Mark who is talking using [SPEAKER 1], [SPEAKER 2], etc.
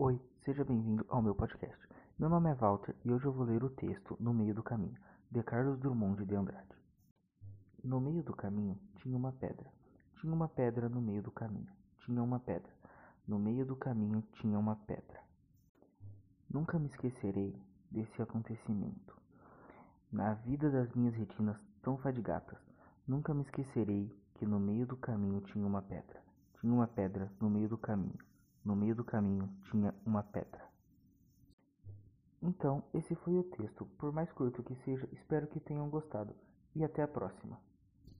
[SPEAKER 1] Oi, seja bem-vindo ao meu podcast. Meu nome é Walter e hoje eu vou ler o texto No Meio do Caminho, de Carlos Drummond de Andrade. No meio do caminho tinha uma pedra. Tinha uma pedra no meio do caminho. Tinha uma pedra. No meio do caminho tinha uma pedra. Nunca me esquecerei desse acontecimento. Na vida das minhas retinas tão fadigatas, nunca me esquecerei que no meio do caminho tinha uma pedra. Tinha uma pedra no meio do caminho. No meio do caminho tinha uma pedra. Então, esse foi o texto. Por mais curto que seja, espero que tenham gostado. E até a próxima.